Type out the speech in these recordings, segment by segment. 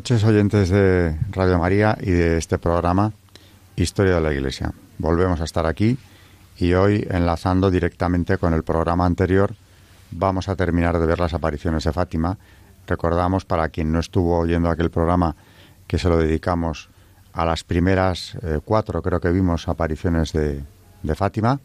Noches oyentes de Radio María y de este programa Historia de la Iglesia. Volvemos a estar aquí y hoy enlazando directamente con el programa anterior vamos a terminar de ver las apariciones de Fátima. Recordamos para quien no estuvo oyendo aquel programa que se lo dedicamos a las primeras eh, cuatro, creo que vimos apariciones de, de Fátima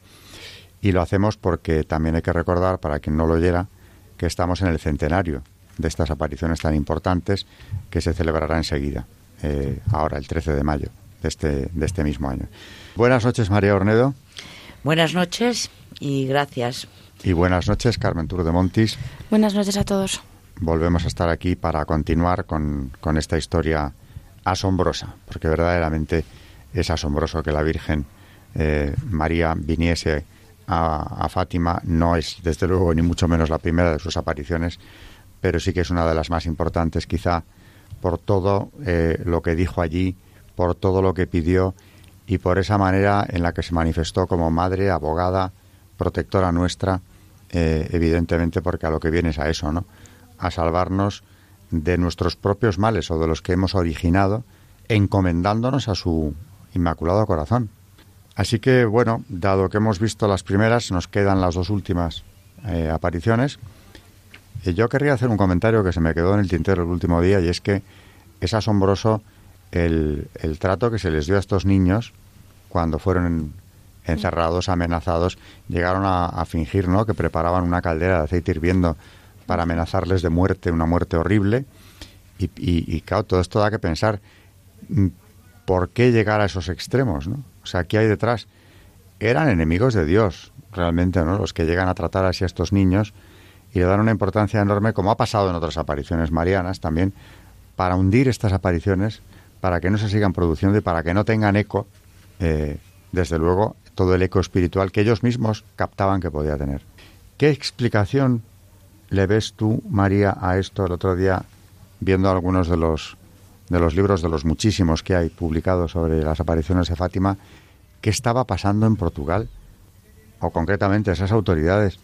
y lo hacemos porque también hay que recordar, para quien no lo oyera, que estamos en el centenario de estas apariciones tan importantes que se celebrará enseguida, eh, ahora el 13 de mayo de este, de este mismo año. Buenas noches, María Ornedo. Buenas noches y gracias. Y buenas noches, Carmen Tour de Montis. Buenas noches a todos. Volvemos a estar aquí para continuar con, con esta historia asombrosa, porque verdaderamente es asombroso que la Virgen eh, María viniese a, a, Fátima. No es, desde luego, ni mucho menos la primera de sus apariciones, pero sí que es una de las más importantes, quizá por todo eh, lo que dijo allí, por todo lo que pidió y por esa manera en la que se manifestó como madre, abogada, protectora nuestra, eh, evidentemente porque a lo que viene es a eso, ¿no? A salvarnos de nuestros propios males o de los que hemos originado, encomendándonos a su inmaculado corazón. Así que, bueno, dado que hemos visto las primeras, nos quedan las dos últimas eh, apariciones. Yo querría hacer un comentario que se me quedó en el tintero el último día y es que es asombroso el, el trato que se les dio a estos niños cuando fueron encerrados, amenazados, llegaron a, fingir ¿no? que preparaban una caldera de aceite hirviendo para amenazarles de muerte, una muerte horrible. Y, claro, todo esto da que pensar, ¿por qué llegar a esos extremos? ¿no? O sea, ¿qué hay detrás? Eran enemigos de Dios, realmente, ¿no? Los que llegan a tratar así a estos niños y le dan una importancia enorme, como ha pasado en otras apariciones marianas también, para hundir estas apariciones, para que no se sigan produciendo y para que no tengan eco, eh, desde luego, todo el eco espiritual que ellos mismos captaban que podía tener. ¿Qué explicación le ves tú, María, a esto el otro día, viendo algunos de los, de los libros, de los muchísimos que hay publicados sobre las apariciones de Fátima, qué estaba pasando en Portugal? O concretamente esas autoridades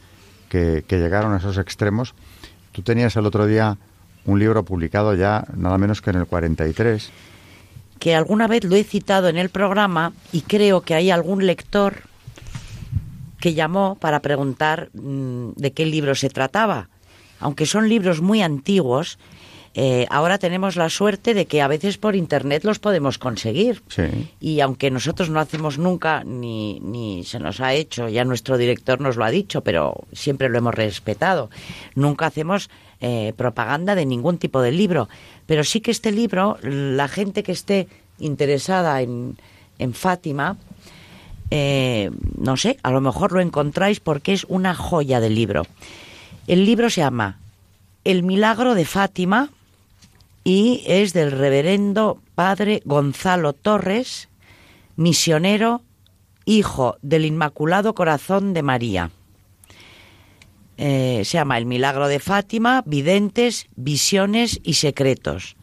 que, llegaron a esos extremos. Tú tenías el otro día un libro publicado ya nada menos que en el 43. Que alguna vez lo he citado en el programa y creo que hay algún lector que llamó para preguntar mmm, de qué libro se trataba. Aunque son libros muy antiguos, eh, ahora tenemos la suerte de que a veces por internet los podemos conseguir. Sí. Y aunque nosotros no hacemos nunca, ni, ni se nos ha hecho, ya nuestro director nos lo ha dicho, pero siempre lo hemos respetado, nunca hacemos eh, propaganda de ningún tipo de libro. Pero sí que este libro, la gente que esté interesada en, en Fátima, eh, no sé, a lo mejor lo encontráis porque es una joya del libro. El libro se llama El milagro de Fátima y es del reverendo padre Gonzalo Torres, misionero, hijo del Inmaculado Corazón de María. Eh, se llama El Milagro de Fátima, Videntes, Visiones y Secretos.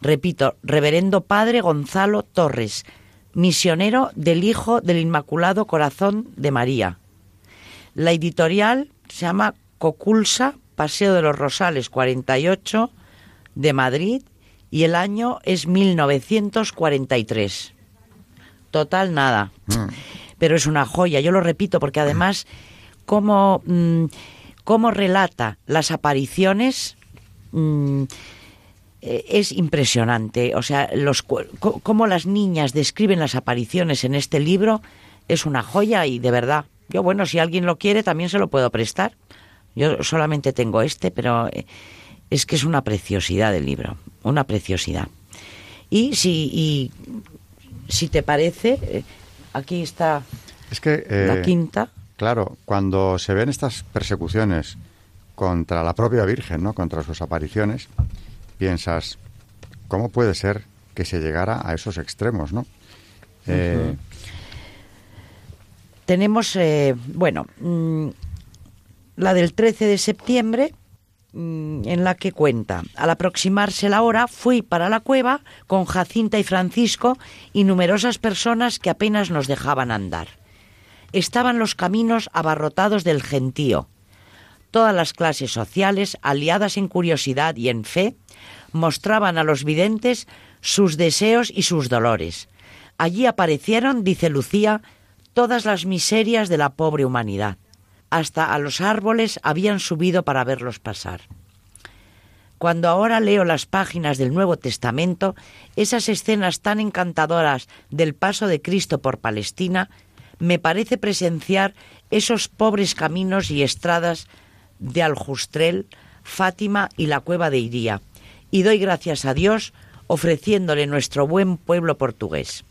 Repito, reverendo padre Gonzalo Torres, misionero del Hijo del Inmaculado Corazón de María. La editorial se llama Coculsa, Paseo de los Rosales 48, de Madrid y el año es 1943. Total nada. Mm. Pero es una joya, yo lo repito, porque además, cómo, mmm, cómo relata las apariciones mmm, es impresionante. O sea, los, cómo las niñas describen las apariciones en este libro es una joya y de verdad. Yo, bueno, si alguien lo quiere, también se lo puedo prestar. Yo solamente tengo este, pero es que es una preciosidad del libro, una preciosidad. Y si, y, si te parece, aquí está es que, eh, la quinta. Claro, cuando se ven estas persecuciones contra la propia Virgen, ¿no? Contra sus apariciones, piensas, ¿cómo puede ser que se llegara a esos extremos, ¿no? Eh, Tenemos, eh, bueno, mm, la del 13 de septiembre, en la que cuenta, al aproximarse la hora, fui para la cueva con Jacinta y Francisco y numerosas personas que apenas nos dejaban andar. Estaban los caminos abarrotados del gentío. Todas las clases sociales, aliadas en curiosidad y en fe, mostraban a los videntes sus deseos y sus dolores. Allí aparecieron, dice Lucía, todas las miserias de la pobre humanidad. Hasta a los árboles habían subido para verlos pasar. Cuando ahora leo las páginas del Nuevo Testamento, esas escenas tan encantadoras del paso de Cristo por Palestina, me parece presenciar esos pobres caminos y estradas de Aljustrel, Fátima y la cueva de Iría, y doy gracias a Dios ofreciéndole nuestro buen pueblo portugués.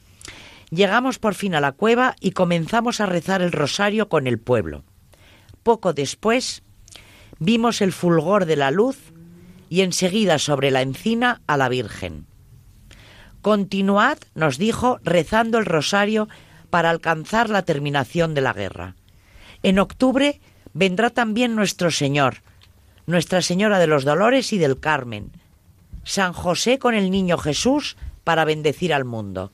Llegamos por fin a la cueva y comenzamos a rezar el rosario con el pueblo. Poco después vimos el fulgor de la luz y enseguida sobre la encina a la Virgen. Continuad, nos dijo, rezando el rosario para alcanzar la terminación de la guerra. En octubre vendrá también nuestro Señor, Nuestra Señora de los Dolores y del Carmen, San José con el Niño Jesús para bendecir al mundo.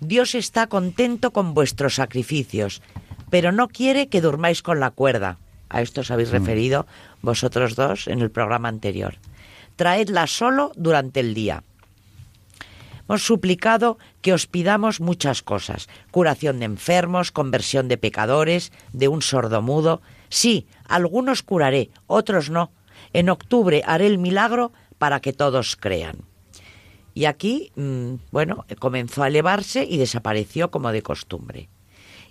Dios está contento con vuestros sacrificios, pero no quiere que durmáis con la cuerda. A esto os habéis referido vosotros dos en el programa anterior. Traedla solo durante el día. Hemos suplicado que os pidamos muchas cosas. Curación de enfermos, conversión de pecadores, de un sordomudo. Sí, algunos curaré, otros no. En octubre haré el milagro para que todos crean. Y aquí, mm, bueno, comenzó a elevarse y desapareció como de costumbre.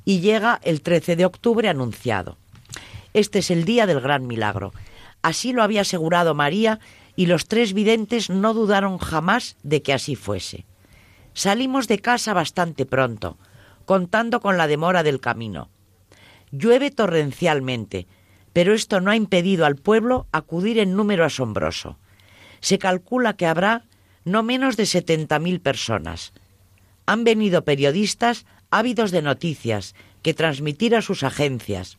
Y llega el 13 de octubre anunciado. Este es el día del gran milagro. Así lo había asegurado María y los tres videntes no dudaron jamás de que así fuese. Salimos de casa bastante pronto, contando con la demora del camino. Llueve torrencialmente, pero esto no ha impedido al pueblo acudir en número asombroso. Se calcula que habrá no menos de setenta mil personas. Han venido periodistas ávidos de noticias que transmitir a sus agencias.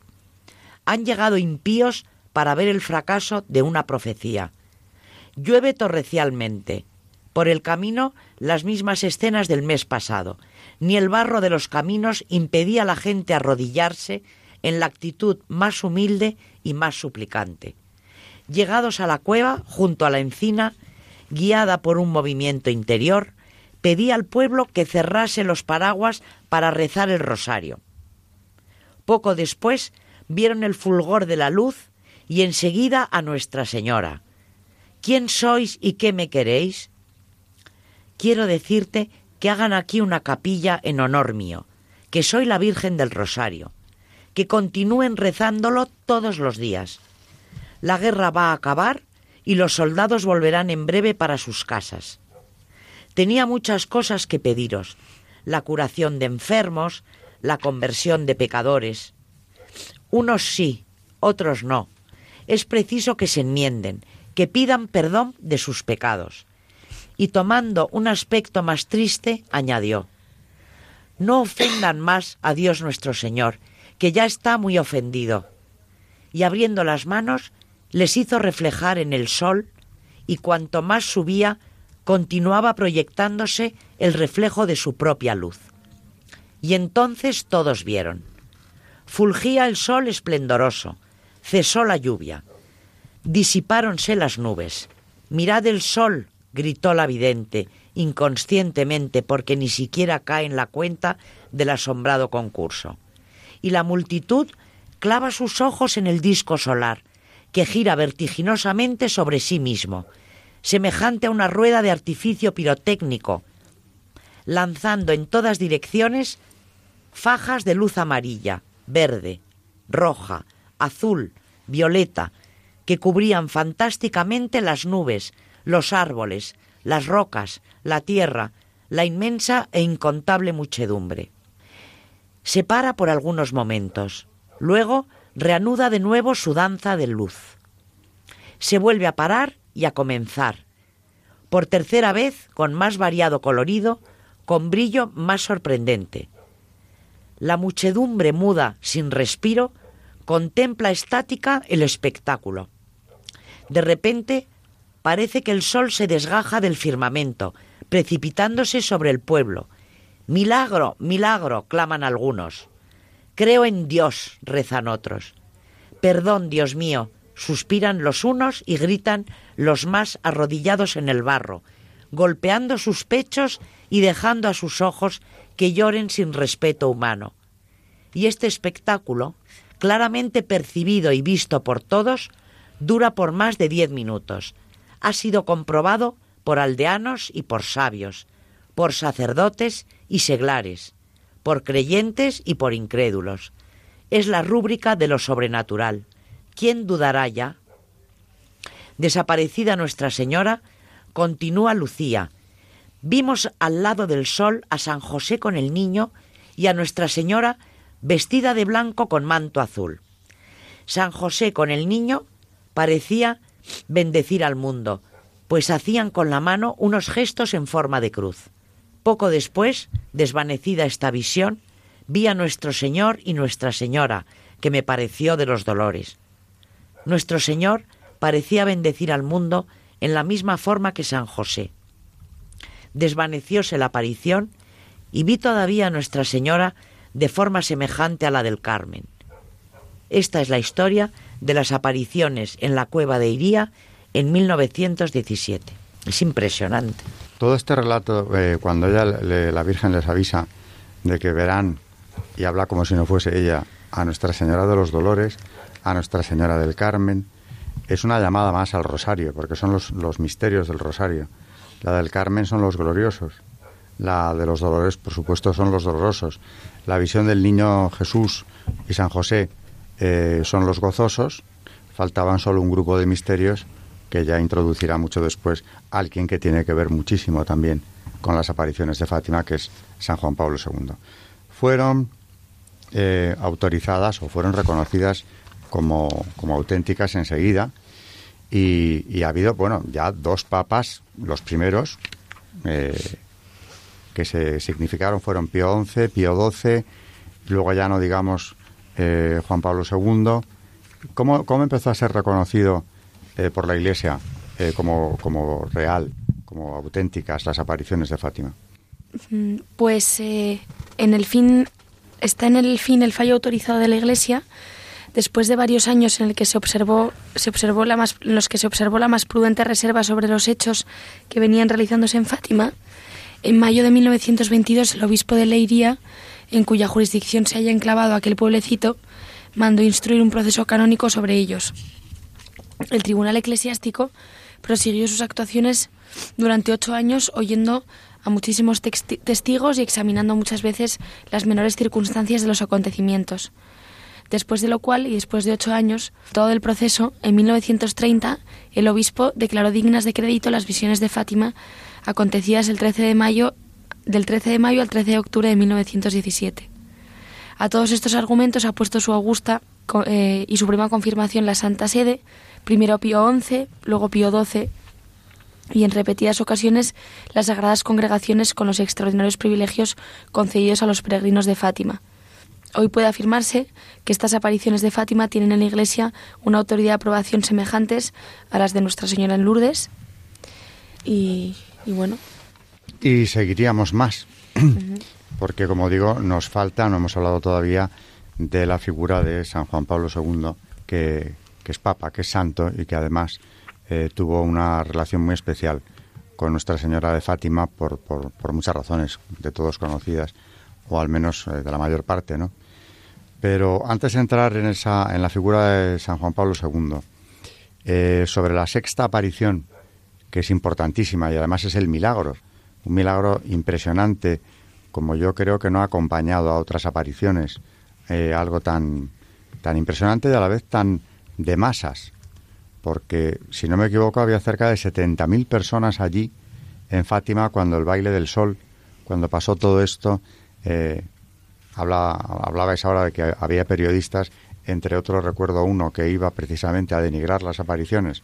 Han llegado impíos para ver el fracaso de una profecía. Llueve torrencialmente. Por el camino las mismas escenas del mes pasado. Ni el barro de los caminos impedía a la gente arrodillarse en la actitud más humilde y más suplicante. Llegados a la cueva, junto a la encina, guiada por un movimiento interior, pedí al pueblo que cerrase los paraguas para rezar el rosario. Poco después vieron el fulgor de la luz y enseguida a Nuestra Señora. ¿Quién sois y qué me queréis? Quiero decirte que hagan aquí una capilla en honor mío, que soy la Virgen del Rosario, que continúen rezándolo todos los días. La guerra va a acabar y los soldados volverán en breve para sus casas. Tenía muchas cosas que pediros, la curación de enfermos, la conversión de pecadores. Unos sí, otros no. Es preciso que se enmienden, que pidan perdón de sus pecados. Y tomando un aspecto más triste, añadió, No ofendan más a Dios nuestro Señor, que ya está muy ofendido. Y abriendo las manos, les hizo reflejar en el sol, y cuanto más subía, continuaba proyectándose el reflejo de su propia luz. Y entonces todos vieron. Fulgía el sol esplendoroso, cesó la lluvia, disipáronse las nubes. Mirad el sol, gritó la vidente, inconscientemente, porque ni siquiera cae en la cuenta del asombrado concurso. Y la multitud clava sus ojos en el disco solar, que gira vertiginosamente sobre sí mismo, semejante a una rueda de artificio pirotécnico, lanzando en todas direcciones fajas de luz amarilla, verde, roja, azul, violeta, que cubrían fantásticamente las nubes, los árboles, las rocas, la tierra, la inmensa e incontable muchedumbre. Se para por algunos momentos. Luego reanuda de nuevo su danza de luz. se vuelve a parar y a comenzar. Por tercera vez, con más variado colorido, con brillo más sorprendente. La muchedumbre muda, sin respiro, contempla estática el espectáculo. De repente, parece que el sol se desgaja del firmamento, precipitándose sobre el pueblo. Milagro, milagro, claman algunos. Creo en Dios, rezan otros. Perdón, Dios mío, suspiran los unos y gritan los más arrodillados en el barro, golpeando sus pechos y dejando a sus ojos que lloren sin respeto humano. Y este espectáculo, claramente percibido y visto por todos, dura por más de diez minutos. Ha sido comprobado por aldeanos y por sabios, por sacerdotes y seglares, por creyentes y por incrédulos. Es la rúbrica de lo sobrenatural. ¿Quién dudará ya? Desaparecida Nuestra Señora, continúa Lucía. Vimos al lado del sol a San José con el niño y a Nuestra Señora vestida de blanco con manto azul. San José con el niño parecía bendecir al mundo, pues hacían con la mano unos gestos en forma de cruz. Poco después, desvanecida esta visión, vi a nuestro Señor y Nuestra Señora, que me pareció de los dolores. Nuestro Señor parecía bendecir al mundo en la misma forma que San José. Desvanecióse la aparición y vi todavía a Nuestra Señora de forma semejante a la del Carmen. Esta es la historia de las apariciones en la cueva de Iría en 1917. Es impresionante. Todo este relato, eh, cuando ella, la Virgen les avisa de que verán, y habla como si no fuese ella, a Nuestra Señora de los Dolores, a Nuestra Señora del Carmen, es una llamada más al rosario, porque son los, los misterios del rosario. La del Carmen son los gloriosos, la de los dolores, por supuesto, son los dolorosos. La visión del niño Jesús y San José eh, son los gozosos. Faltaban solo un grupo de misterios que ya introducirá mucho después alguien que tiene que ver muchísimo también con las apariciones de Fátima, que es San Juan Pablo II. Fueron eh, autorizadas o fueron reconocidas como, auténticas enseguida y, ha habido, bueno, ya dos papas, los primeros, eh, que se significaron fueron Pío XI, Pío XII, luego ya no digamos eh, Juan Pablo II. ¿Cómo, ¿Cómo, empezó a ser reconocido eh, por la Iglesia eh, como, como real, como auténticas las apariciones de Fátima? Mm, pues en el fin está en el fin el fallo autorizado de la Iglesia después de varios años en el que se observó se observó la más en los que se observó la más prudente reserva sobre los hechos que venían realizándose en Fátima en mayo de 1922, el obispo de Leiría, en cuya jurisdicción se haya enclavado aquel pueblecito, mandó instruir un proceso canónico sobre ellos. El tribunal eclesiástico prosiguió sus actuaciones durante ocho años oyendo a muchísimos testigos y examinando muchas veces las menores circunstancias de los acontecimientos. Después de lo cual, y después de ocho años, todo el proceso, en 1930, el obispo declaró dignas de crédito las visiones de Fátima acontecidas el 13 de mayo, del 13 de mayo al 13 de octubre de 1917. A todos estos argumentos ha puesto su augusta eh, y suprema confirmación la Santa Sede, primero Pío XI, luego Pío XII, y en repetidas ocasiones las sagradas congregaciones con los extraordinarios privilegios concedidos a los peregrinos de Fátima. Hoy puede afirmarse que estas apariciones de Fátima tienen en la Iglesia una autoridad de aprobación semejantes a las de Nuestra Señora en Lourdes y, y bueno. Y seguiríamos más, porque como digo, nos falta, no hemos hablado todavía de la figura de San Juan Pablo II, que, es papa, que es santo y que además eh, tuvo una relación muy especial con Nuestra Señora de Fátima por, por, por muchas razones, de todos conocidas, o al menos eh, de la mayor parte, ¿no? Pero antes de entrar en, esa, en la figura de San Juan Pablo II, eh, sobre la sexta aparición que es importantísima y además es el milagro, un milagro impresionante, como yo creo que no ha acompañado a otras apariciones, eh, algo tan, tan impresionante y a la vez tan de masas, porque si no me equivoco había cerca de 70.000 personas allí en Fátima cuando el baile del sol, cuando pasó todo esto, eh, hablabais ahora de que había periodistas, entre otros recuerdo uno que iba precisamente a denigrar las apariciones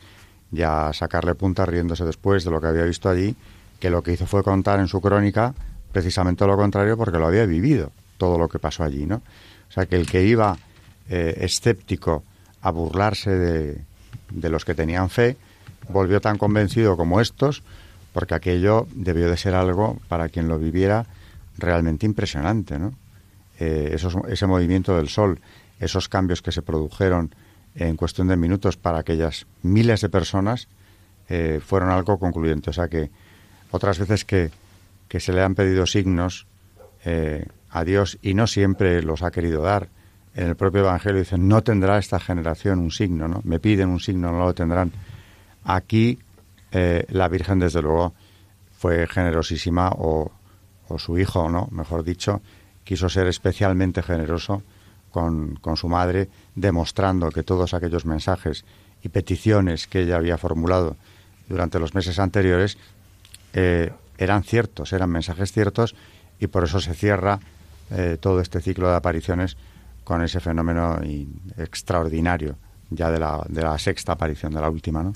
y a sacarle punta riéndose después de lo que había visto allí, que lo que hizo fue contar en su crónica precisamente lo contrario porque lo había vivido, todo lo que pasó allí, ¿no? O sea, que el que iba eh, escéptico a burlarse de, de los que tenían fe, volvió tan convencido como estos, porque aquello debió de ser algo para quien lo viviera realmente impresionante, ¿no? Eh, ese movimiento del sol, esos cambios que se produjeron en cuestión de minutos para aquellas miles de personas, eh, fueron algo concluyente. O sea que otras veces que, que se le han pedido signos eh, a Dios y no siempre los ha querido dar, en el propio Evangelio dicen, no tendrá esta generación un signo, ¿no? Me piden un signo, no lo tendrán. Aquí la Virgen, desde luego, fue generosísima o, o su hijo, ¿no? Mejor dicho, quiso ser especialmente generoso con, con, su madre, demostrando que todos aquellos mensajes y peticiones que ella había formulado durante los meses anteriores eh, eran ciertos, eran mensajes ciertos y por eso se cierra eh, todo este ciclo de apariciones con ese fenómeno extraordinario ya de la, de la sexta aparición, de la última, ¿no?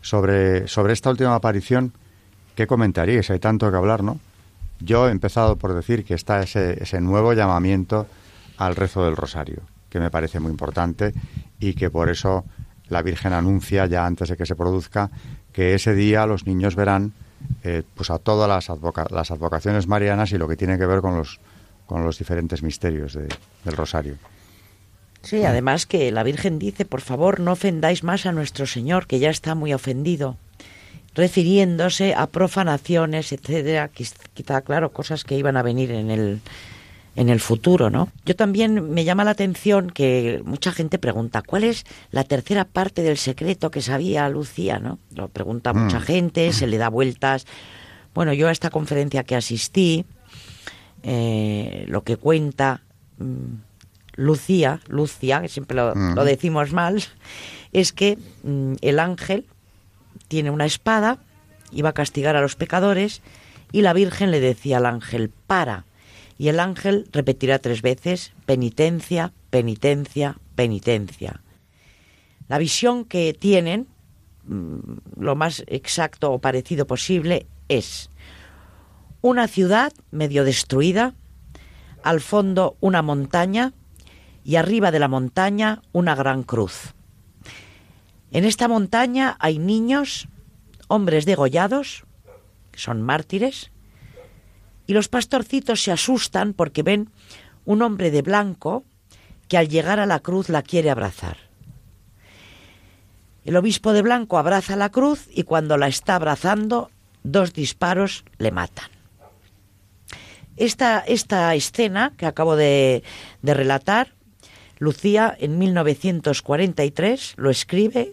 Sobre, sobre esta última aparición, ¿qué comentaríais? Hay tanto que hablar, ¿no? Yo he empezado por decir que está ese, ese nuevo llamamiento al rezo del rosario, que me parece muy importante y que por eso la Virgen anuncia ya antes de que se produzca que ese día los niños verán eh, pues a todas las, las advocaciones marianas y lo que tiene que ver con los con los diferentes misterios del rosario. Sí, además que la Virgen dice, por favor, no ofendáis más a nuestro Señor, que ya está muy ofendido, refiriéndose a profanaciones, etcétera, quizá, claro, cosas que iban a venir en el, en el futuro, ¿no? Yo también me llama la atención que mucha gente pregunta, ¿cuál es la tercera parte del secreto que sabía Lucía, ¿no? Lo pregunta mucha mm. gente, se le da vueltas. Bueno, yo a esta conferencia que asistí, eh, lo que cuenta mm, Lucía, Lucia, que siempre lo, decimos mal, es que mm, el ángel tiene una espada, iba a castigar a los pecadores y la Virgen le decía al ángel, para. Y el ángel repetirá tres veces, penitencia, penitencia, penitencia. La visión que tienen, mm, lo más exacto o parecido posible, es una ciudad medio destruida, al fondo una montaña y arriba de la montaña una gran cruz. En esta montaña hay niños, hombres degollados, que son mártires, y los pastorcitos se asustan porque ven un hombre de blanco que al llegar a la cruz la quiere abrazar. El obispo de blanco abraza la cruz y cuando la está abrazando, dos disparos le matan. Esta, esta escena que acabo de, de relatar, Lucía en 1943 lo escribe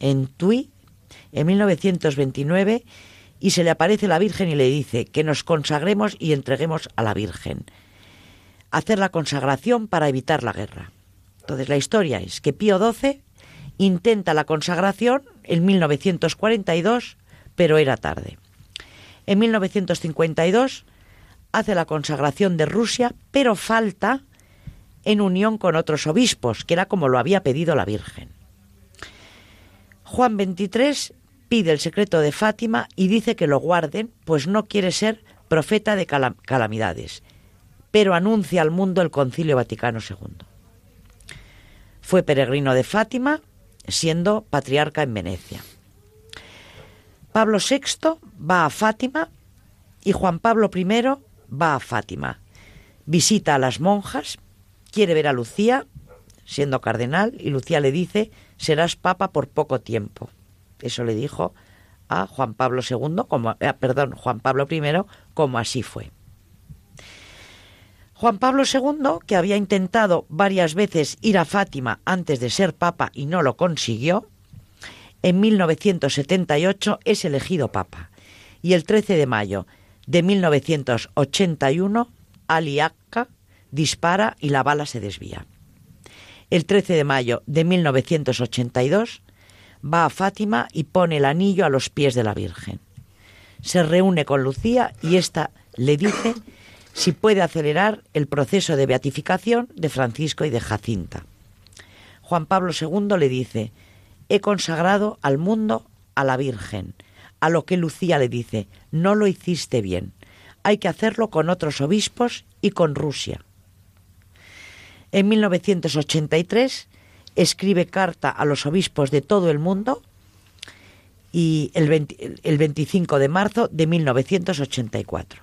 en Tui, en 1929, y se le aparece la Virgen y le dice que nos consagremos y entreguemos a la Virgen. Hacer la consagración para evitar la guerra. Entonces la historia es que Pío XII intenta la consagración en 1942, pero era tarde. En 1952 hace la consagración de Rusia, pero falta en unión con otros obispos, que era como lo había pedido la Virgen. Juan XXIII pide el secreto de Fátima y dice que lo guarden, pues no quiere ser profeta de calamidades, pero anuncia al mundo el Concilio Vaticano II. Fue peregrino de Fátima, siendo patriarca en Venecia. Pablo VI va a Fátima y Juan Pablo I va a Fátima, visita a las monjas, quiere ver a Lucía, siendo cardenal, y Lucía le dice, serás papa por poco tiempo. Eso le dijo a Juan Pablo II, como, eh, perdón, Juan Pablo I, como así fue. Juan Pablo II, que había intentado varias veces ir a Fátima antes de ser papa y no lo consiguió, en 1978 es elegido papa. Y el 13 de mayo de 1981, Ali dispara y la bala se desvía. El 13 de mayo de 1982 va a Fátima y pone el anillo a los pies de la Virgen. Se reúne con Lucía y ésta le dice si puede acelerar el proceso de beatificación de Francisco y de Jacinta. Juan Pablo II le dice, he consagrado al mundo a la Virgen. A lo que Lucía le dice, no lo hiciste bien. Hay que hacerlo con otros obispos y con Rusia. En 1983 escribe carta a los obispos de todo el mundo y el, 25 de marzo de 1984.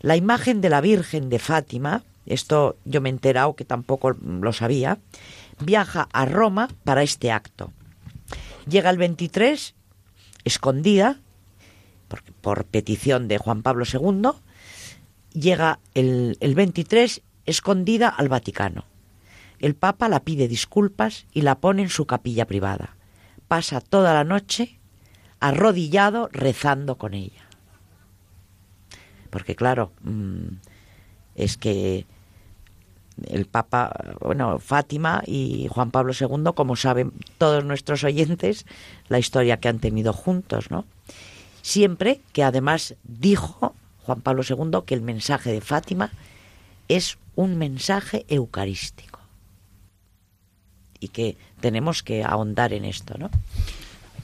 La imagen de la Virgen de Fátima, esto yo me he enterado que tampoco lo sabía, viaja a Roma para este acto. Llega el 23, escondida, por, por petición de Juan Pablo II, llega el, el 23 escondida al Vaticano. El Papa la pide disculpas y la pone en su capilla privada. Pasa toda la noche arrodillado rezando con ella. Porque claro, mm, es que el Papa, bueno, Fátima y Juan Pablo II, como saben todos nuestros oyentes, la historia que han tenido juntos, ¿no? Siempre que además dijo Juan Pablo II que el mensaje de Fátima es un mensaje eucarístico y que tenemos que ahondar en esto, ¿no?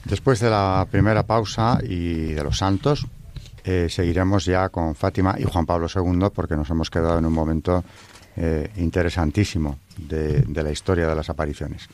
Después de la primera pausa y de los santos, eh, seguiremos ya con Fátima y Juan Pablo II porque nos hemos quedado en un momento eh, interesantísimo de, de la historia de las apariciones.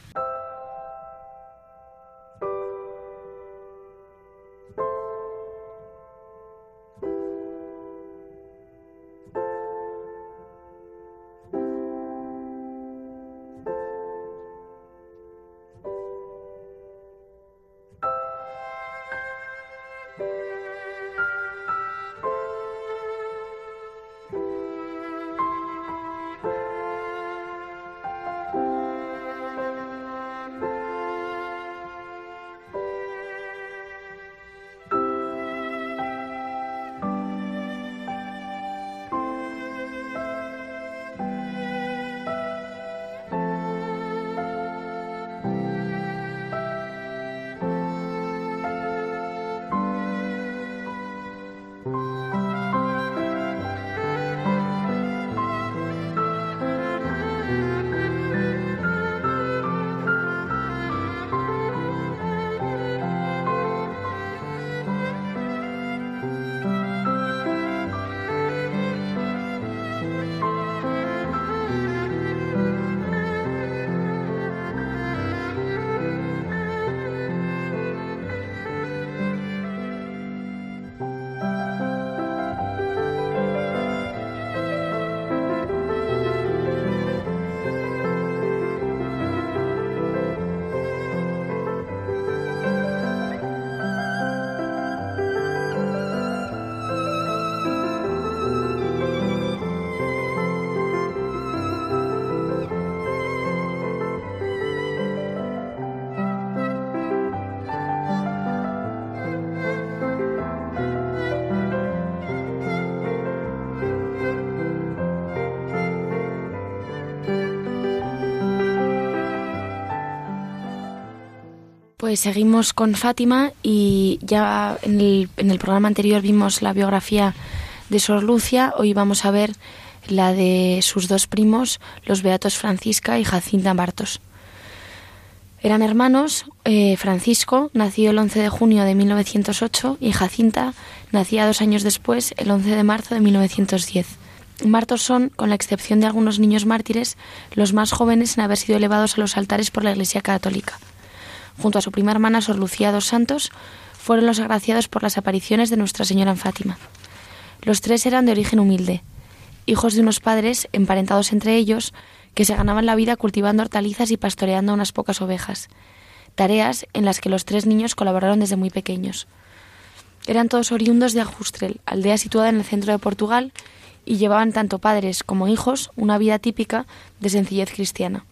Pues seguimos con Fátima y ya en el, en el programa anterior vimos la biografía de Sor Lucia, hoy vamos a ver la de sus dos primos, los beatos Francisca y Jacinta Bartos. Eran hermanos, eh, Francisco nació el 11 de junio de 1908 y Jacinta nacía dos años después, el 11 de marzo de 1910. Martos son, con la excepción de algunos niños mártires, los más jóvenes en haber sido elevados a los altares por la Iglesia Católica junto a su prima hermana Sor Lucía dos Santos, fueron los agraciados por las apariciones de Nuestra Señora en Fátima. Los tres eran de origen humilde, hijos de unos padres emparentados entre ellos que se ganaban la vida cultivando hortalizas y pastoreando unas pocas ovejas, tareas en las que los tres niños colaboraron desde muy pequeños. Eran todos oriundos de Ajustrel, aldea situada en el centro de Portugal, y llevaban tanto padres como hijos una vida típica de sencillez cristiana.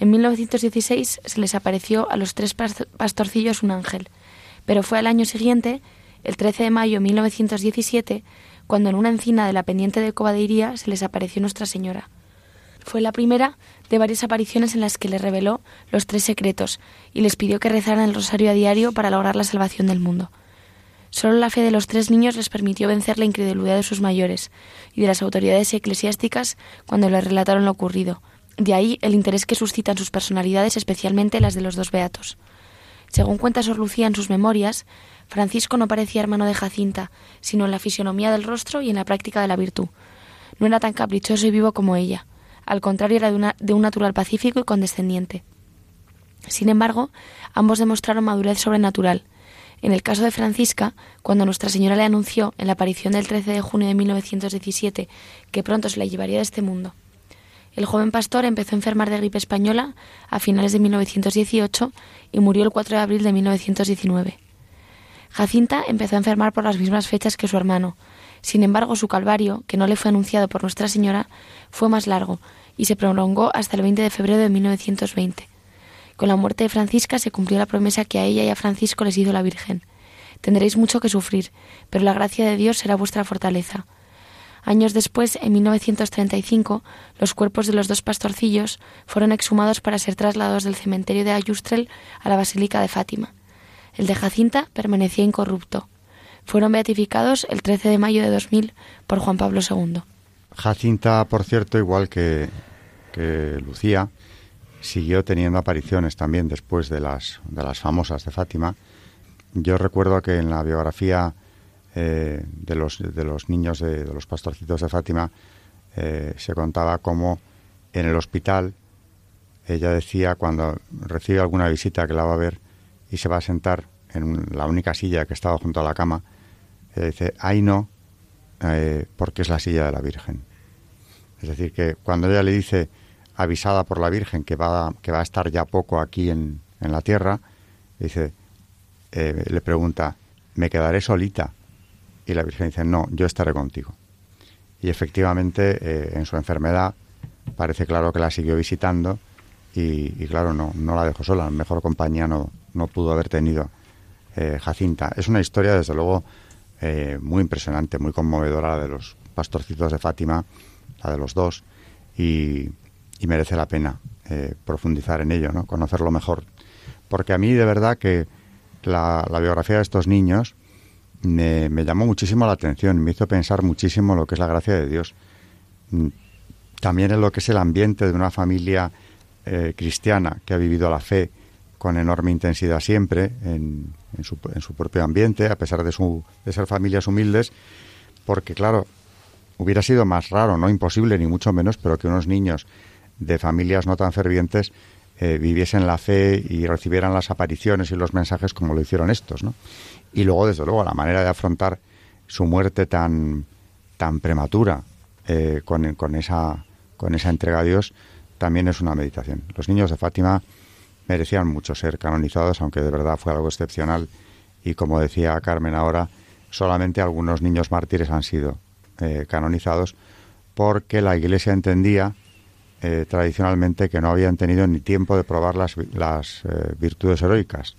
En 1916 se les apareció a los tres pastorcillos un ángel, pero fue al año siguiente, el 13 de mayo de 1917, cuando en una encina de la pendiente de Cobadeiría se les apareció Nuestra Señora. Fue la primera de varias apariciones en las que les reveló los tres secretos y les pidió que rezaran el rosario a diario para lograr la salvación del mundo. Solo la fe de los tres niños les permitió vencer la incredulidad de sus mayores y de las autoridades eclesiásticas cuando les relataron lo ocurrido, De ahí el interés que suscitan sus personalidades, especialmente las de los dos beatos. Según cuenta Sor Lucía en sus memorias, Francisco no parecía hermano de Jacinta, sino en la fisionomía del rostro y en la práctica de la virtud. No era tan caprichoso y vivo como ella. Al contrario, era de, un natural pacífico y condescendiente. Sin embargo, ambos demostraron madurez sobrenatural. En el caso de Francisca, cuando Nuestra Señora le anunció en la aparición del 13 de junio de 1917 que pronto se la llevaría de este mundo, el joven pastor empezó a enfermar de gripe española a finales de 1918 y murió el 4 de abril de 1919. Jacinta empezó a enfermar por las mismas fechas que su hermano. Sin embargo, su calvario, que no le fue anunciado por Nuestra Señora, fue más largo y se prolongó hasta el 20 de febrero de 1920. Con la muerte de Francisca se cumplió la promesa que a ella y a Francisco les hizo la Virgen. Tendréis mucho que sufrir, pero la gracia de Dios será vuestra fortaleza. Años después, en 1935, los cuerpos de los dos pastorcillos fueron exhumados para ser trasladados del cementerio de Ayustrel a la Basílica de Fátima. El de Jacinta permanecía incorrupto. Fueron beatificados el 13 de mayo de 2000 por Juan Pablo II. Jacinta, por cierto, igual que, que Lucía, siguió teniendo apariciones también después de las, de las famosas de Fátima. Yo recuerdo que en la biografía eh, de, los, de los niños de, los pastorcitos de Fátima eh, se contaba cómo en el hospital ella decía cuando recibe alguna visita que la va a ver y se va a sentar en la única silla que estaba junto a la cama, dice, ay no, eh, porque es la silla de la Virgen. Es decir, que cuando ella le dice, avisada por la Virgen, que va, que va a estar ya poco aquí en, en la tierra, dice, le pregunta, ¿me quedaré solita? Y la Virgen dice, no, yo estaré contigo. Y efectivamente, eh, en su enfermedad, parece claro que la siguió visitando y, claro, no, no la dejó sola. Mejor compañía no, no pudo haber tenido eh, Jacinta. Es una historia, desde luego, eh, muy impresionante, muy conmovedora, la de los pastorcitos de Fátima, la de los dos, y, merece la pena profundizar en ello, ¿no? conocerlo mejor. Porque a mí, de verdad, que la, la biografía de estos niños me, llamó muchísimo la atención, me hizo pensar muchísimo lo que es la gracia de Dios. Mm, también en lo que es el ambiente de una familia eh, cristiana que ha vivido la fe con enorme intensidad siempre en, su, propio ambiente, a pesar de, su, ser familias humildes, porque claro, hubiera sido más raro, no imposible ni mucho menos, pero que unos niños de familias no tan fervientes eh, viviesen la fe y recibieran las apariciones y los mensajes como lo hicieron estos, ¿no? Y luego, desde luego, la manera de afrontar su muerte tan, tan prematura eh, con, con, esa, con esa entrega a Dios también es una meditación. Los niños de Fátima merecían mucho ser canonizados, aunque de verdad fue algo excepcional. Y como decía Carmen ahora, solamente algunos niños mártires han sido eh, canonizados porque la Iglesia entendía eh, tradicionalmente que no habían tenido ni tiempo de probar las, las virtudes heroicas.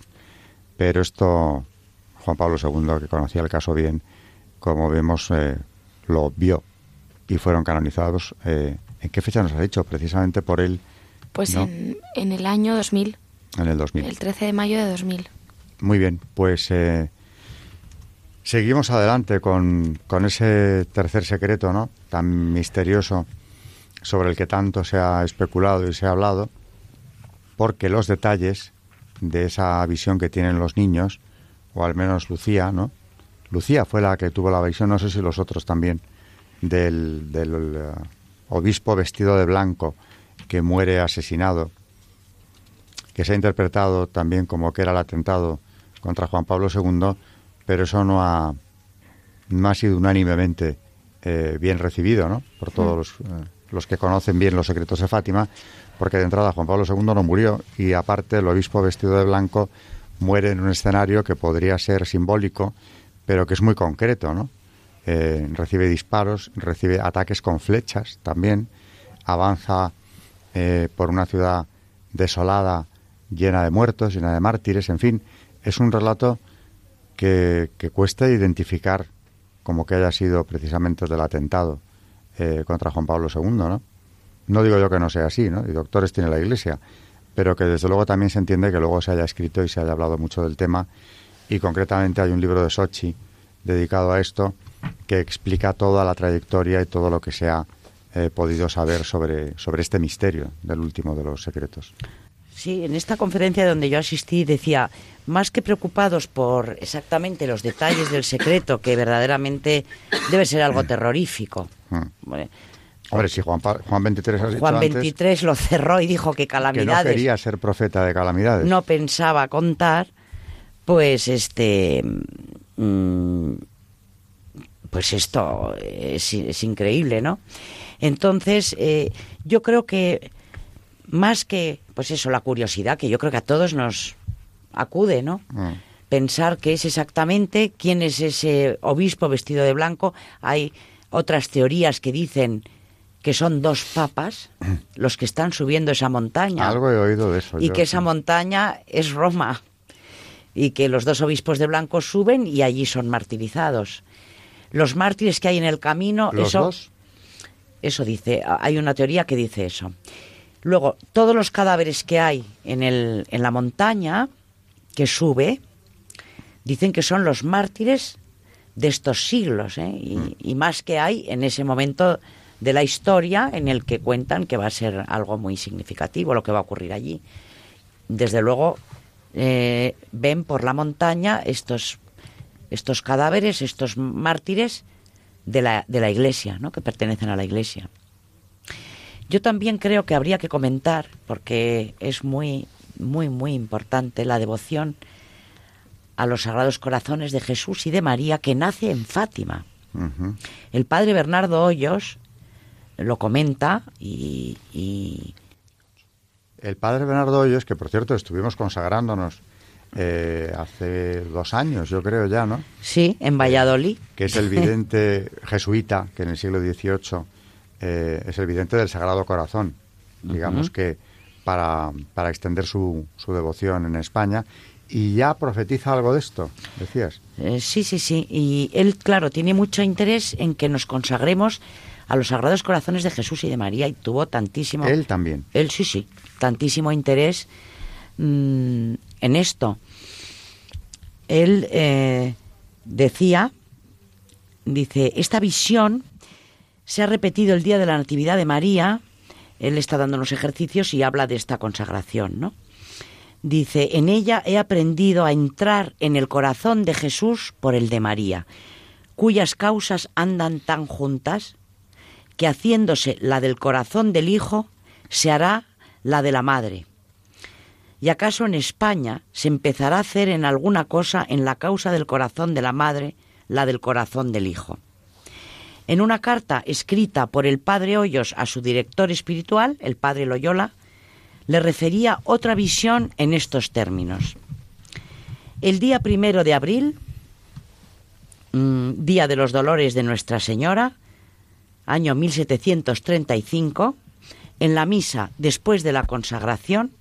Pero esto Juan Pablo II, que conocía el caso bien, como vemos, eh, lo vio y fueron canonizados. Eh, ¿En qué fecha nos ha dicho? Precisamente por él. Pues en, el año 2000. En el 2000. El 13 de mayo de 2000. Muy bien, pues eh, seguimos adelante con, con ese tercer secreto, ¿no? Tan misterioso sobre el que tanto se ha especulado y se ha hablado, porque los detalles de esa visión que tienen los niños o al menos Lucía, ¿no? Lucía fue la que tuvo la visión, no sé si los otros también, del, del eh, obispo vestido de blanco que muere asesinado, que se ha interpretado también como que era el atentado contra Juan Pablo II, pero eso no ha, no ha sido unánimemente eh, bien recibido, ¿no? Por todos los, eh, los que conocen bien los secretos de Fátima, porque de entrada Juan Pablo II no murió y aparte el obispo vestido de blanco muere en un escenario que podría ser simbólico, pero que es muy concreto, ¿no? Eh, recibe disparos, recibe ataques con flechas también, avanza eh, por una ciudad desolada, llena de muertos, llena de mártires, en fin, es un relato que, cuesta identificar como que haya sido precisamente del atentado eh, contra Juan Pablo II, ¿no? No digo yo que no sea así, ¿no? Y doctores tiene la Iglesia, pero que desde luego también se entiende que luego se haya escrito y se haya hablado mucho del tema. Y concretamente hay un libro de Sochi dedicado a esto que explica toda la trayectoria y todo lo que se ha eh, podido saber sobre, sobre este misterio del último de los secretos. Sí, en esta conferencia donde yo asistí decía, más que preocupados por exactamente los detalles del secreto, que verdaderamente debe ser algo terrorífico. Mm. Hombre, si Juan, Juan 23 has Juan 23 lo cerró y dijo que calamidades. Que no quería ser profeta de calamidades. No pensaba contar, pues este. Mm, pues esto es, increíble, ¿no? Entonces, eh, yo creo que más que, pues eso, la curiosidad, que yo creo que a todos nos acude, ¿no? Mm. Pensar qué es exactamente quién es ese obispo vestido de blanco. Hay otras teorías que dicen que son dos papas los que están subiendo esa montaña. Algo he oído de eso. Y que esa montaña es Roma. Y que los dos obispos de blanco suben y allí son martirizados. Los mártires que hay en el camino, ¿Los eso, dos? eso dice, hay una teoría que dice eso. Luego, todos los cadáveres que hay en, el, en la montaña que sube, dicen que son los mártires de estos siglos, ¿eh? y, Mm. y más que hay en ese momento de la historia en el que cuentan que va a ser algo muy significativo lo que va a ocurrir allí. Desde luego, eh, ven por la montaña estos, estos cadáveres, estos mártires de la, de la iglesia, ¿no? que pertenecen a la iglesia. Yo también creo que habría que comentar, porque es muy, muy, muy importante la devoción a los Sagrados Corazones de Jesús y de María que nace en Fátima. El padre Bernardo Hoyos lo comenta y, y- El padre Bernardo Hoyos, que por cierto estuvimos consagrándonos eh, hace dos años, yo creo ya, ¿no? sí, en Valladolid. Que es el vidente jesuita, que en el siglo XVIII eh, es el vidente del Sagrado Corazón. Digamos que para, para extender su, su devoción en España. Y ya profetiza algo de esto, decías. Eh, sí, sí, sí. Y él, claro, tiene mucho interés en que nos consagremos a los Sagrados Corazones de Jesús y de María y tuvo tantísimo... Él también. Él sí, sí, tantísimo interés mm, en esto. Él eh, decía, dice, esta visión se ha repetido el día de la Natividad de María, él está dando unos ejercicios y habla de esta consagración, ¿no? Dice, en ella he aprendido a entrar en el corazón de Jesús por el de María, cuyas causas andan tan juntas que haciéndose la del corazón del Hijo, se hará la de la Madre. ¿Y acaso en España se empezará a hacer en alguna cosa en la causa del corazón de la Madre, la del corazón del Hijo? En una carta escrita por el padre Hoyos a su director espiritual, el padre Loyola, le refería otra visión en estos términos. El día primero de abril, mm, día de los dolores de Nuestra Señora, año 1735, en la misa después de la consagración,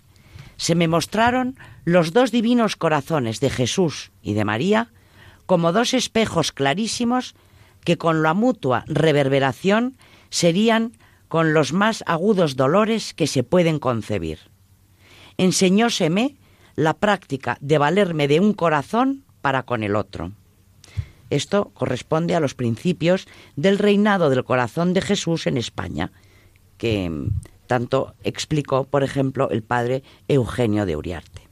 se me mostraron los dos divinos corazones de Jesús y de María como dos espejos clarísimos que con la mutua reverberación serían con los más agudos dolores que se pueden concebir. Enseñóseme la práctica de valerme de un corazón para con el otro. Esto corresponde a los principios del reinado del corazón de Jesús en España, que mm, tanto explicó, por ejemplo, el padre Eugenio de Uriarte.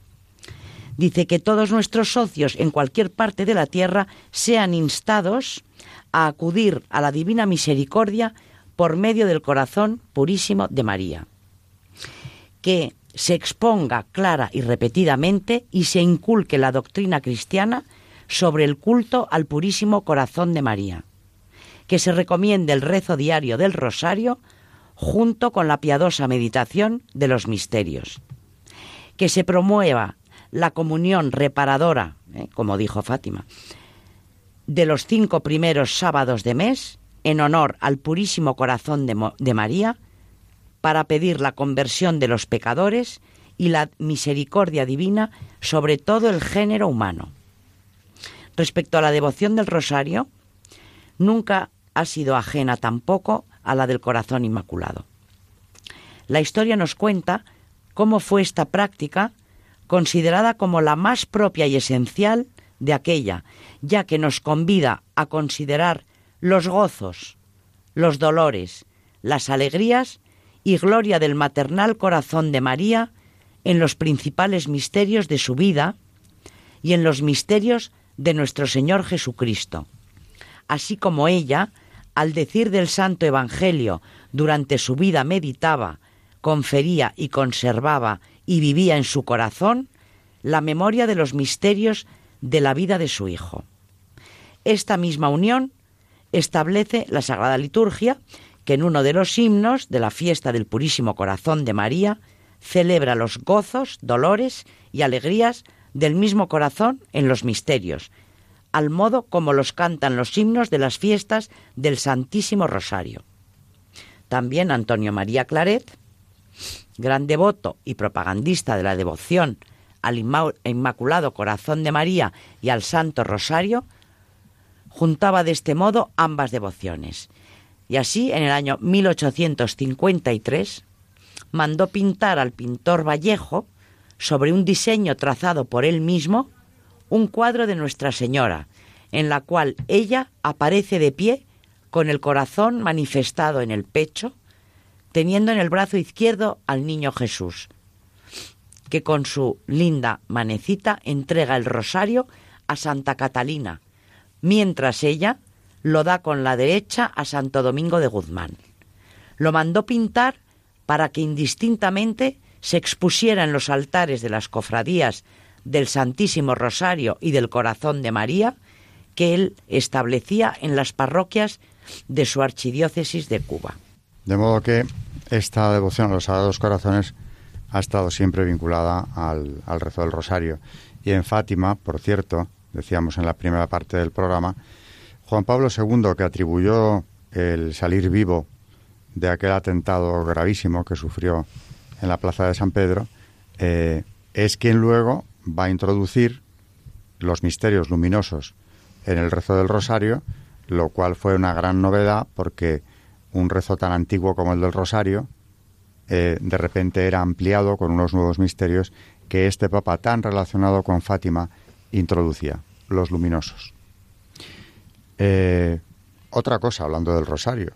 Dice que todos nuestros socios en cualquier parte de la tierra sean instados a acudir a la divina misericordia por medio del corazón purísimo de María. Que se exponga clara y repetidamente y se inculque la doctrina cristiana sobre el culto al purísimo corazón de María. Que se recomiende el rezo diario del rosario junto con la piadosa meditación de los misterios. Que se promueva la comunión reparadora, ¿eh? como dijo Fátima, de los cinco primeros sábados de mes en honor al purísimo corazón de, María para pedir la conversión de los pecadores y la misericordia divina sobre todo el género humano. Respecto a la devoción del rosario, nunca ha sido ajena tampoco a la del corazón inmaculado. La historia nos cuenta cómo fue esta práctica considerada como la más propia y esencial de aquella, ya que nos convida a considerar los gozos, los dolores, las alegrías y gloria del maternal corazón de María en los principales misterios de su vida y en los misterios de nuestro Señor Jesucristo, así como ella, al decir del Santo Evangelio, durante su vida meditaba, confería y conservaba y vivía en su corazón la memoria de los misterios de la vida de su Hijo. Esta misma unión establece la Sagrada Liturgia, que en uno de los himnos de la fiesta del Purísimo Corazón de María celebra los gozos, dolores y alegrías del mismo corazón en los misterios, al modo como los cantan los himnos de las fiestas del Santísimo Rosario. También Antonio María Claret, gran devoto y propagandista de la devoción al Inmaculado Corazón de María y al Santo Rosario, juntaba de este modo ambas devociones. Y así, en el año 1853, mandó pintar al pintor Vallejo, sobre un diseño trazado por él mismo, un cuadro de Nuestra Señora, en la cual ella aparece de pie con el corazón manifestado en el pecho, teniendo en el brazo izquierdo al niño Jesús, que con su linda manecita entrega el rosario a Santa Catalina, mientras ella lo da con la derecha a Santo Domingo de Guzmán. Lo mandó pintar para que indistintamente se expusiera en los altares de las cofradías del Santísimo Rosario y del Corazón de María que él establecía en las parroquias de su archidiócesis de Cuba. De modo que esta devoción a los Sagrados Corazones ha estado siempre vinculada al, al rezo del Rosario. Y en Fátima, por cierto, decíamos en la primera parte del programa, Juan Pablo II, que atribuyó el salir vivo de aquel atentado gravísimo que sufrió en la Plaza de San Pedro, eh, es quien luego va a introducir los misterios luminosos en el rezo del rosario, lo cual fue una gran novedad porque un rezo tan antiguo como el del rosario eh, de repente era ampliado con unos nuevos misterios que este papa tan relacionado con Fátima introducía, los luminosos. Eh, otra cosa, hablando del rosario,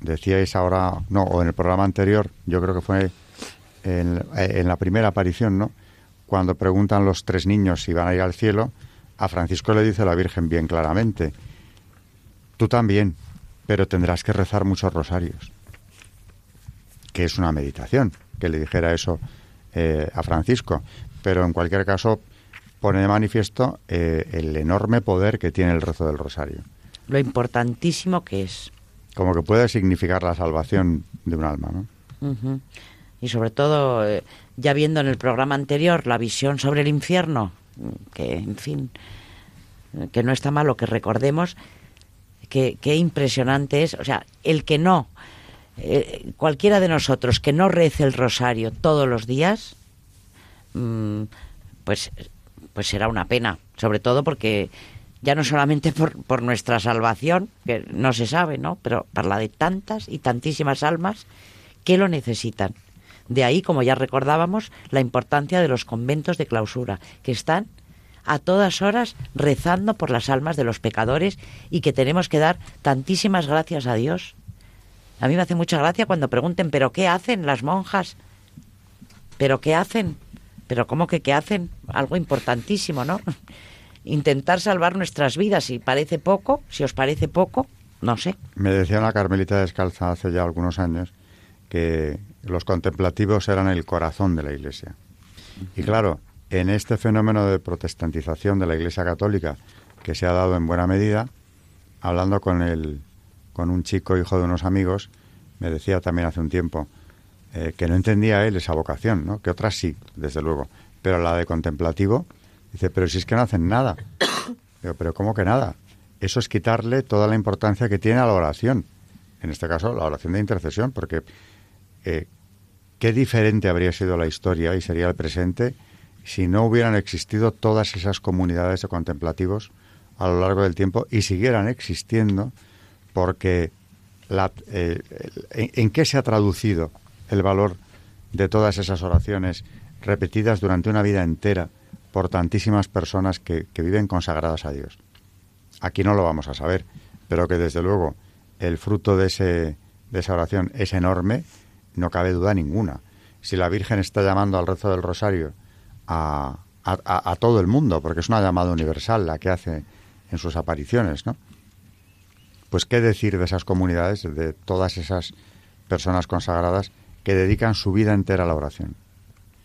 decíais ahora, no, o en el programa anterior, yo creo que fue en, en, la primera aparición, ¿no? Cuando preguntan los tres niños si van a ir al cielo, a Francisco le dice la Virgen bien claramente, tú también, pero tendrás que rezar muchos rosarios, que es una meditación, que le dijera eso eh, a Francisco, pero en cualquier caso pone de manifiesto eh, el enorme poder que tiene el rezo del rosario. Lo importantísimo que es. Como que puede significar la salvación de un alma, ¿no? Y sobre todo, eh, ya viendo en el programa anterior la visión sobre el infierno, que, en fin, que no está mal lo que recordemos, que, impresionante es, o sea, el que no, eh, cualquiera de nosotros que no rece el rosario todos los días, mm, pues pues será una pena, sobre todo porque ya no solamente por, por nuestra salvación, que no se sabe, ¿no? Pero para la de tantas y tantísimas almas que lo necesitan. De ahí, como ya recordábamos, la importancia de los conventos de clausura, que están a todas horas rezando por las almas de los pecadores y que tenemos que dar tantísimas gracias a Dios. A mí me hace mucha gracia cuando pregunten, ¿pero qué hacen las monjas? ¿Pero qué hacen? Pero ¿cómo que qué hacen? Algo importantísimo, ¿no? Intentar salvar nuestras vidas. Si parece poco, si os parece poco, no sé. Me decía una carmelita descalza hace ya algunos años que los contemplativos eran el corazón de la Iglesia. Y claro, en este fenómeno de protestantización de la Iglesia Católica que se ha dado en buena medida, hablando con el, con un chico hijo de unos amigos, me decía también hace un tiempo, eh, que no entendía él esa vocación, ¿no? que otras sí, desde luego, pero la de contemplativo, dice, pero si es que no hacen nada. Pero ¿cómo que nada? Eso es quitarle toda la importancia que tiene a la oración, en este caso la oración de intercesión, porque eh, qué diferente habría sido la historia y sería el presente si no hubieran existido todas esas comunidades de contemplativos a lo largo del tiempo y siguieran existiendo porque la, eh, en, qué se ha traducido el valor de todas esas oraciones repetidas durante una vida entera por tantísimas personas que, viven consagradas a Dios. Aquí no lo vamos a saber, pero que desde luego el fruto de ese, de esa oración es enorme, no cabe duda ninguna. Si la Virgen está llamando al rezo del rosario a, a, todo el mundo, porque es una llamada universal la que hace en sus apariciones, ¿no? Pues qué decir de esas comunidades, de todas esas personas consagradas que dedican su vida entera a la oración.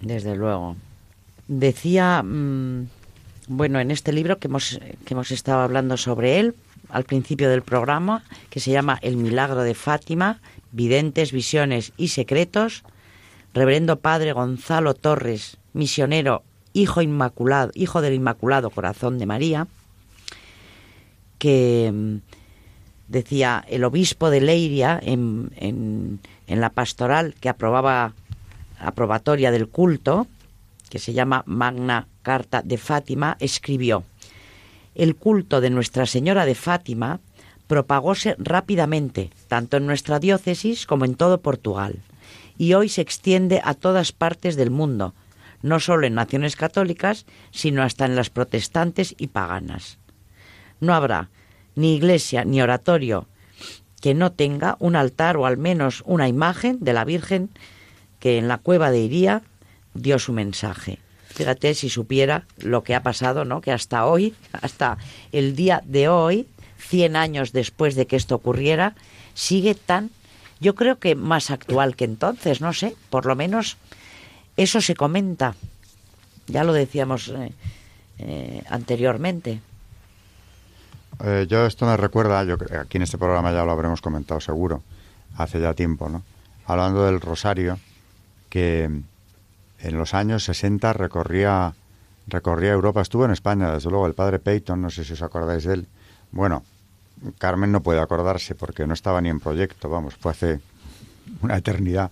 Desde luego. Decía, mm, bueno, en este libro que hemos, que hemos estado hablando sobre él al principio del programa, que se llama El milagro de Fátima, videntes, visiones y secretos, Reverendo Padre Gonzalo Torres, misionero, hijo inmaculado, hijo del Inmaculado Corazón de María, que mm, decía el obispo de Leiria en, en, en la pastoral que aprobaba aprobatoria del culto, que se llama Magna Carta de Fátima, escribió, el culto de Nuestra Señora de Fátima propagóse rápidamente, tanto en nuestra diócesis como en todo Portugal, y hoy se extiende a todas partes del mundo, no solo en naciones católicas, sino hasta en las protestantes y paganas. No habrá ni iglesia ni oratorio que no tenga un altar o al menos una imagen de la Virgen que en la cueva de Iría dio su mensaje. Fíjate si supiera lo que ha pasado, ¿no? Que hasta hoy, hasta el día de hoy, 100 años después de que esto ocurriera, sigue tan, yo creo que más actual que entonces, no sé, por lo menos eso se comenta. Ya lo decíamos eh, eh, anteriormente. Eh, yo esto me recuerda, yo aquí en este programa ya lo habremos comentado seguro, hace ya tiempo, ¿no? Hablando del rosario, que en los años 60 recorría, recorría Europa, estuvo en España, desde luego, el padre Peyton, no sé si os acordáis de él. Bueno, Carmen no puede acordarse porque no estaba ni en proyecto, vamos, fue hace una eternidad.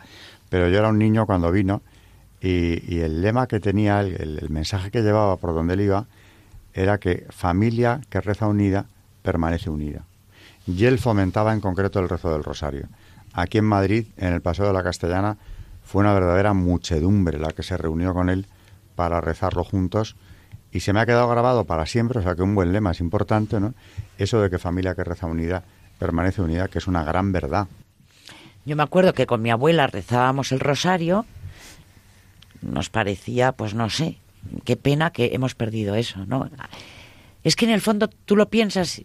Pero yo era un niño cuando vino y, el lema que tenía, el, el, mensaje que llevaba por donde él iba, era que familia que reza unida permanece unida. Y él fomentaba en concreto el rezo del rosario. Aquí en Madrid, en el Paseo de la Castellana, fue una verdadera muchedumbre la que se reunió con él para rezarlo juntos y se me ha quedado grabado para siempre, o sea que un buen lema es importante, ¿no? Eso de que familia que reza unida permanece unida, que es una gran verdad. Yo me acuerdo que con mi abuela rezábamos el rosario, nos parecía, pues no sé, qué pena que hemos perdido eso, ¿no? Es que en el fondo tú lo piensas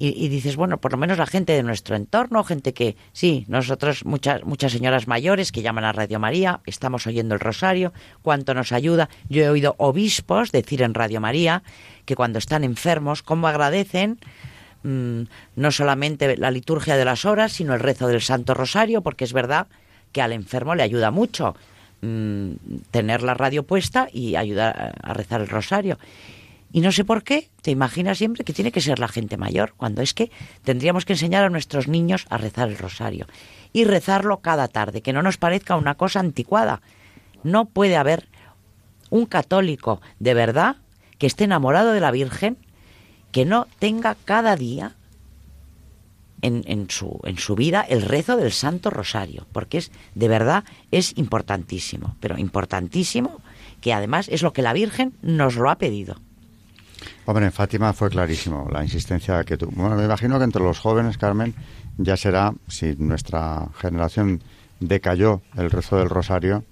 dices, bueno, por lo menos la gente de nuestro entorno, gente que, sí, nosotros, muchas, muchas señoras mayores que llaman a Radio María, estamos oyendo el rosario, cuánto nos ayuda. Yo he oído obispos decir en Radio María que cuando están enfermos, cómo agradecen mm, no solamente la liturgia de las horas, sino el rezo del Santo Rosario, porque es verdad que al enfermo le ayuda mucho mm, tener la radio puesta y ayudar a rezar el rosario. Y no sé por qué, te imaginas siempre que tiene que ser la gente mayor, cuando es que tendríamos que enseñar a nuestros niños a rezar el rosario. Y rezarlo cada tarde, que no nos parezca una cosa anticuada. No puede haber un católico de verdad que esté enamorado de la Virgen que no tenga cada día en, su, en su vida el rezo del Santo Rosario, porque es de verdad es importantísimo, pero importantísimo que además es lo que la Virgen nos lo ha pedido. Hombre, en Fátima fue clarísimo la insistencia que tú. Bueno, me imagino que entre los jóvenes, Carmen, ya será, si nuestra generación decayó el rezo del rosario,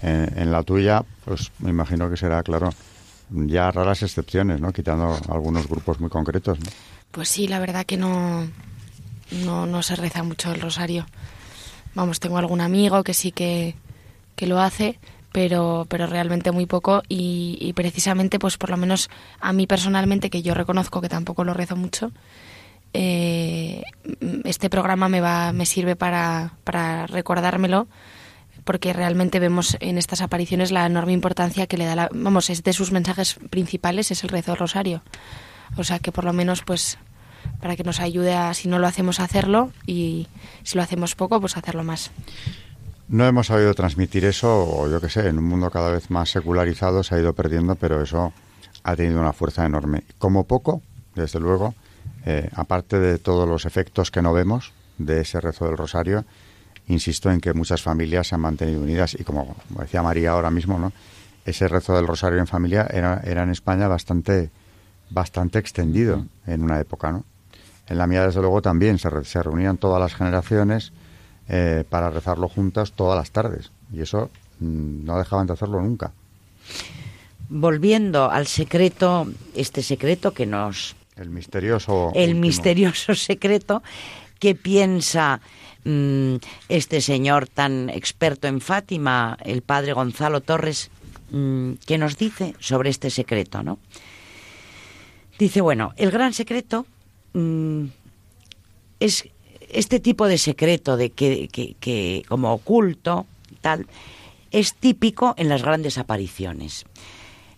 en la tuya, pues me imagino que será, claro, ya raras excepciones, ¿no? Quitando algunos grupos muy concretos, ¿no? Pues sí, la verdad que no, no, no se reza mucho el rosario. Vamos, tengo algún amigo que sí que, que lo hace, pero, pero realmente muy poco y, precisamente, pues por lo menos a mí personalmente, que yo reconozco que tampoco lo rezo mucho, eh, este programa me, va, me sirve para, para recordármelo porque realmente vemos en estas apariciones la enorme importancia que le da la, vamos es de sus mensajes principales es el rezo rosario. O sea que por lo menos pues para que nos ayude a si no lo hacemos hacerlo y si lo hacemos poco pues hacerlo más no hemos sabido transmitir eso, o yo qué sé, en un mundo cada vez más secularizado se ha ido perdiendo, pero eso ha tenido una fuerza enorme. Como poco, desde luego, eh, aparte de todos los efectos que no vemos de ese rezo del rosario, insisto en que muchas familias se han mantenido unidas y como, decía María ahora mismo, ¿no? ese rezo del rosario en familia era, era en España bastante, bastante extendido en una época. ¿no? En la mía, desde luego, también se, se reunían todas las generaciones eh, para rezarlo juntas todas las tardes. Y eso mm, no dejaban de hacerlo nunca. Volviendo al secreto, este secreto que nos... El misterioso... El misterioso secreto que piensa mm, este señor tan experto en Fátima, el padre Gonzalo Torres, mm, que nos dice sobre este secreto, ¿no? Dice, bueno, el gran secreto es este tipo de secreto de que, que, como oculto tal es típico en las grandes apariciones.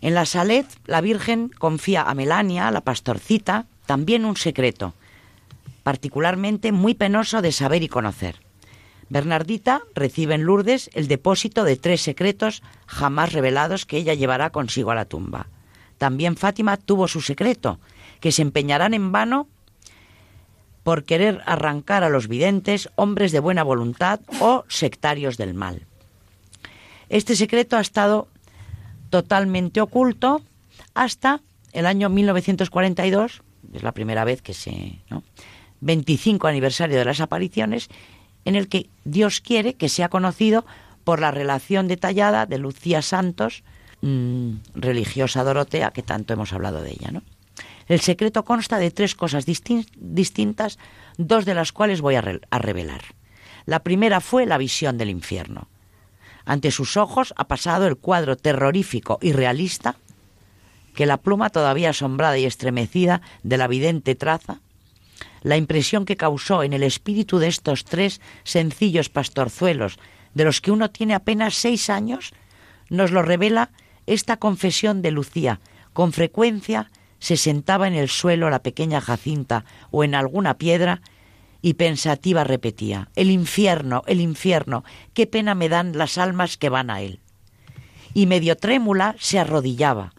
En la Salet, la Virgen confía a Melania, la pastorcita, también un secreto, particularmente muy penoso de saber y conocer. Bernardita recibe en Lourdes el depósito de tres secretos jamás revelados que ella llevará consigo a la tumba. También Fátima tuvo su secreto, que se empeñarán en vano por querer arrancar a los videntes, hombres de buena voluntad o sectarios del mal. Este secreto ha estado totalmente oculto hasta el año 1942, es la primera vez que se... 25 aniversario de las apariciones, en el que Dios quiere que sea conocido por la relación detallada de Lucía Santos, mm, religiosa Dorotea, que tanto hemos hablado de ella, ¿no? El secreto consta de tres cosas distintas, dos de las cuales voy a, revelar. La primera fue la visión del infierno. Ante sus ojos ha pasado el cuadro terrorífico y realista que la pluma todavía asombrada y estremecida de la vidente traza, la impresión que causó en el espíritu de estos tres sencillos pastorzuelos, de los que uno tiene apenas seis años, nos lo revela esta confesión de Lucía, con frecuencia se sentaba en el suelo la pequeña Jacinta o en alguna piedra y pensativa repetía, El infierno, el infierno, qué pena me dan las almas que van a él. Y medio trémula se arrodillaba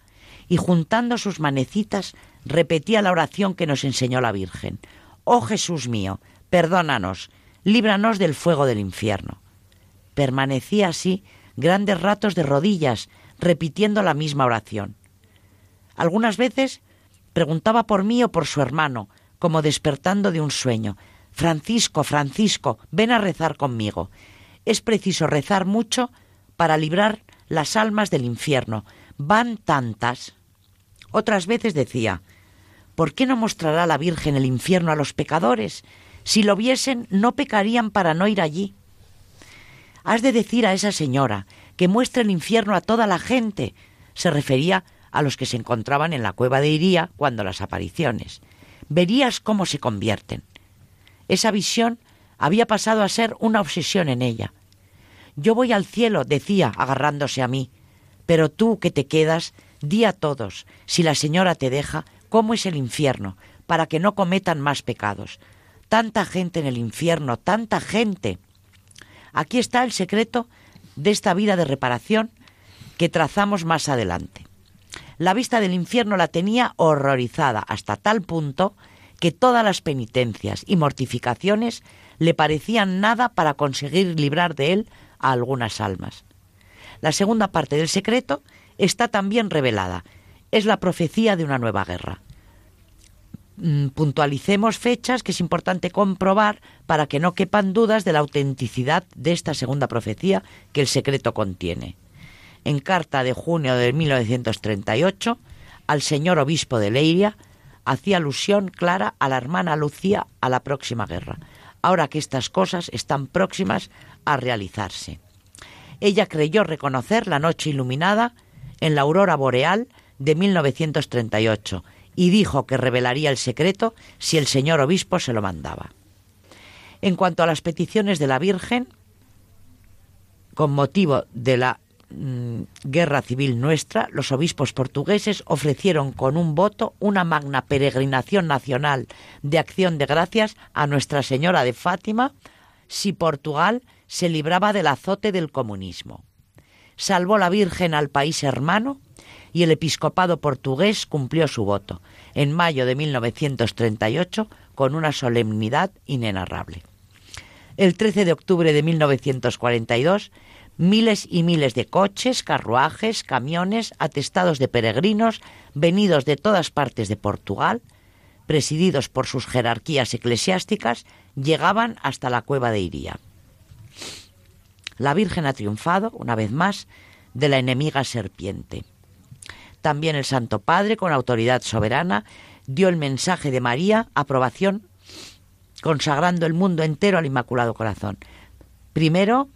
y juntando sus manecitas repetía la oración que nos enseñó la Virgen. Oh Jesús mío, perdónanos, líbranos del fuego del infierno. Permanecía así grandes ratos de rodillas, repitiendo la misma oración. Algunas veces Preguntaba por mí o por su hermano, como despertando de un sueño. Francisco, Francisco, ven a rezar conmigo. Es preciso rezar mucho para librar las almas del infierno. Van tantas. Otras veces decía, ¿por qué no mostrará la Virgen el infierno a los pecadores? Si lo viesen, no pecarían para no ir allí. Has de decir a esa señora que muestre el infierno a toda la gente. Se refería a los que se encontraban en la cueva de Iría cuando las apariciones. Verías cómo se convierten. Esa visión había pasado a ser una obsesión en ella. Yo voy al cielo, decía, agarrándose a mí, pero tú que te quedas, di a todos, si la señora te deja, cómo es el infierno, para que no cometan más pecados. Tanta gente en el infierno, tanta gente. Aquí está el secreto de esta vida de reparación que trazamos más adelante. La vista del infierno la tenía horrorizada hasta tal punto que todas las penitencias y mortificaciones le parecían nada para conseguir librar de él a algunas almas. La segunda parte del secreto está también revelada. Es la profecía de una nueva guerra. Mm, puntualicemos fechas que es importante comprobar para que no quepan dudas de la autenticidad de esta segunda profecía que el secreto contiene en carta de junio de 1938 al señor obispo de Leiria, hacía alusión clara a la hermana Lucía a la próxima guerra, ahora que estas cosas están próximas a realizarse. Ella creyó reconocer la noche iluminada en la aurora boreal de 1938 y dijo que revelaría el secreto si el señor obispo se lo mandaba. En cuanto a las peticiones de la Virgen, con motivo de la Mm, guerra civil nuestra, los obispos portugueses ofrecieron con un voto una magna peregrinación nacional de acción de gracias a Nuestra Señora de Fátima si Portugal se libraba del azote del comunismo. Salvó la Virgen al país hermano y el episcopado portugués cumplió su voto en mayo de 1938 con una solemnidad inenarrable. El 13 de octubre de 1942 miles y miles de coches, carruajes, camiones, atestados de peregrinos, venidos de todas partes de Portugal, presididos por sus jerarquías eclesiásticas, llegaban hasta la cueva de Iría. La Virgen ha triunfado, una vez más, de la enemiga serpiente. También el Santo Padre, con autoridad soberana, dio el mensaje de María, aprobación, consagrando el mundo entero al Inmaculado Corazón. Primero,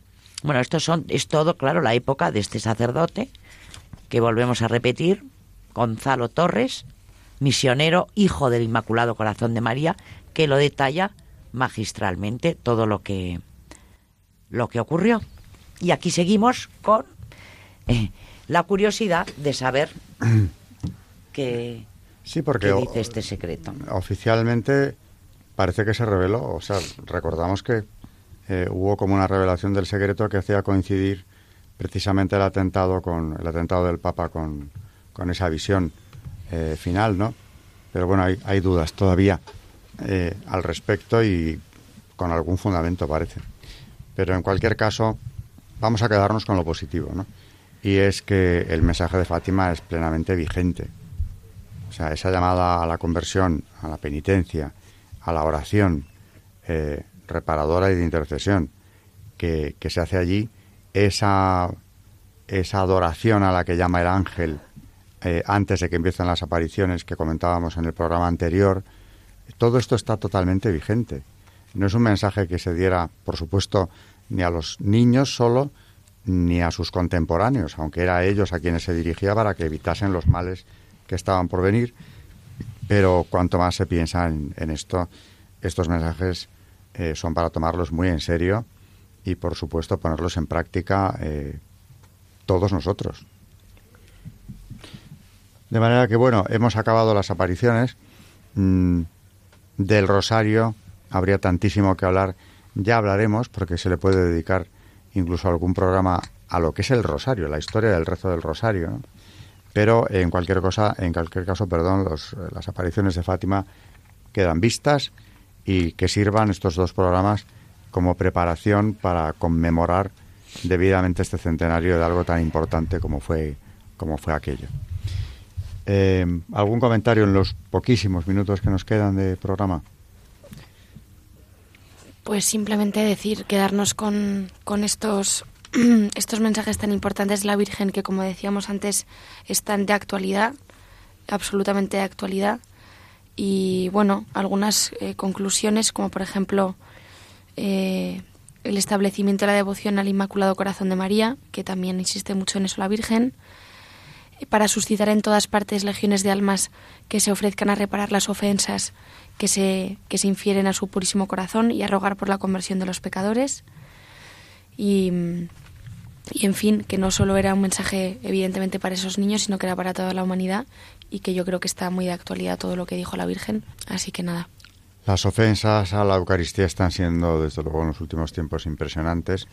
bueno, esto son, es todo, claro, la época de este sacerdote, que volvemos a repetir, Gonzalo Torres, misionero, hijo del Inmaculado Corazón de María, que lo detalla magistralmente todo lo que lo que ocurrió. Y aquí seguimos con eh, la curiosidad de saber qué, sí, porque dice este secreto. Oficialmente parece que se reveló, o sea, recordamos que eh, hubo como una revelación del secreto que hacía coincidir precisamente el atentado con el atentado del Papa con, esa visión eh, final, ¿no? Pero bueno, hay, hay dudas todavía eh, al respecto y con algún fundamento parece. Pero en cualquier caso, vamos a quedarnos con lo positivo, ¿no? Y es que el mensaje de Fátima es plenamente vigente. O sea, esa llamada a la conversión, a la penitencia, a la oración reparadora y de intercesión que, que se hace allí, esa, esa adoración a la que llama el ángel eh, antes de que empiecen las apariciones que comentábamos en el programa anterior, todo esto está totalmente vigente. No es un mensaje que se diera, por supuesto, ni a los niños solo, ni a sus contemporáneos, aunque era a ellos a quienes se dirigía para que evitasen los males que estaban por venir. Pero cuanto más se piensa en, esto, estos mensajes eh, son para tomarlos muy en serio y, por supuesto, ponerlos en práctica eh, todos nosotros. De manera que, bueno, hemos acabado las apariciones. Mm, del rosario habría tantísimo que hablar. Ya hablaremos, porque se le puede dedicar incluso algún programa a lo que es el rosario, la historia del rezo del rosario. Pero en cualquier cosa, en cualquier caso, perdón, las apariciones de Fátima quedan vistas y que sirvan estos dos programas como preparación para conmemorar debidamente este centenario de algo tan importante como fue como fue aquello. Eh, ¿Algún comentario en los poquísimos minutos que nos quedan de programa? Pues simplemente decir, quedarnos con, con estos, estos mensajes tan importantes de la Virgen que, como decíamos antes, están de actualidad, absolutamente de actualidad. Y bueno, algunas eh, conclusiones, como por ejemplo eh, el establecimiento de la devoción al Inmaculado Corazón de María, que también insiste mucho en eso la Virgen para suscitar en todas partes legiones de almas que se ofrezcan a reparar las ofensas que se, que se infieren a su purísimo corazón y a rogar por la conversión de los pecadores. Y, y en fin, que no solo era un mensaje evidentemente para esos niños, sino que era para toda la humanidad y que yo creo que está muy de actualidad todo lo que dijo la Virgen. Así que nada. Las ofensas a la Eucaristía están siendo, desde luego, en los últimos tiempos impresionantes.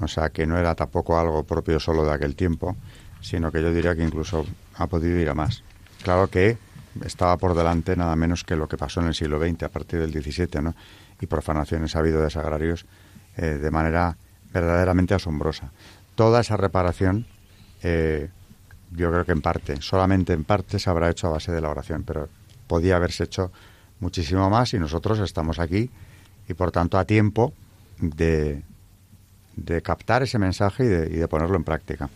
O sea, que no era tampoco algo propio solo de aquel tiempo, sino que yo diría que incluso ha podido ir a más. Claro que estaba por delante nada menos que lo que pasó en el siglo XX, a partir del XVII, ¿no? Y profanaciones ha habido de sagrarios eh, de manera verdaderamente asombrosa. Toda esa reparación, eh, yo creo que en parte, solamente en parte, se habrá hecho a base de la oración, pero podía haberse hecho muchísimo más y nosotros estamos aquí y por tanto a tiempo de, de captar ese mensaje y de, ponerlo en práctica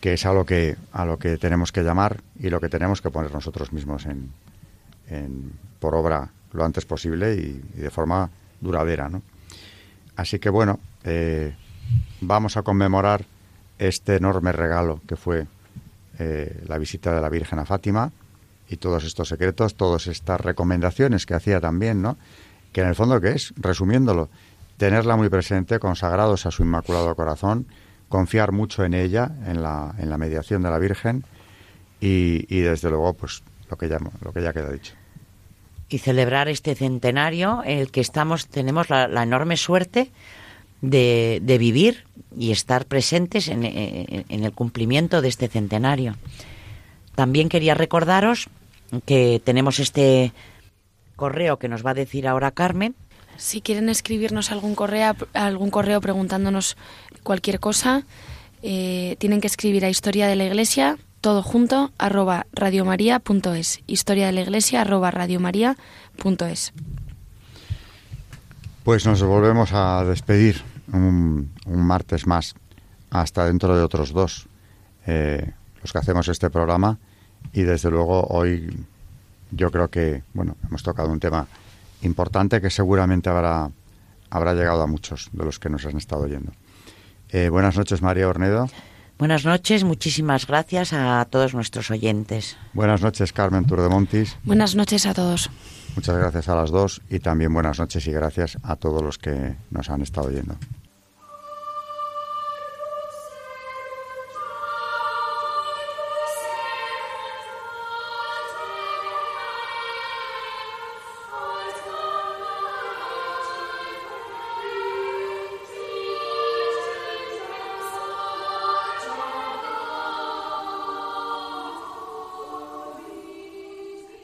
que es a lo que, a lo que tenemos que llamar y lo que tenemos que poner nosotros mismos en, por obra lo antes posible y, de forma duradera. ¿no? Así que bueno, eh, vamos a conmemorar este enorme regalo que fue eh, la visita de la Virgen a Fátima y todos estos secretos, todas estas recomendaciones que hacía también, ¿no? Que en el fondo, ¿qué es? Resumiéndolo, tenerla muy presente, consagrados a su Inmaculado Corazón, confiar mucho en ella, en la, en la mediación de la Virgen y, y desde luego, pues lo que ya, lo que ya queda dicho. Y celebrar este centenario, el que estamos, tenemos la, enorme suerte de, de, vivir y estar presentes en, en, el cumplimiento de este centenario. También quería recordaros que tenemos este correo que nos va a decir ahora Carmen, si quieren escribirnos algún correo, algún correo preguntándonos cualquier cosa, eh, tienen que escribir a Historia de la Iglesia, todo junto, arroba radiomaria.es. Historia de la Iglesia, arroba radiomaria.es. Pues nos volvemos a despedir un, martes más, hasta dentro de otros dos, eh, los que hacemos este programa. Y desde luego hoy yo creo que, bueno, hemos tocado un tema importante que seguramente habrá, habrá llegado a muchos de los que nos han estado oyendo. Eh, buenas noches, María Ornedo. Buenas noches, muchísimas gracias a todos nuestros oyentes. Buenas noches, Carmen Turdemontis. Buenas noches a todos. Muchas gracias a las dos y también buenas noches y gracias a todos los que nos han estado oyendo.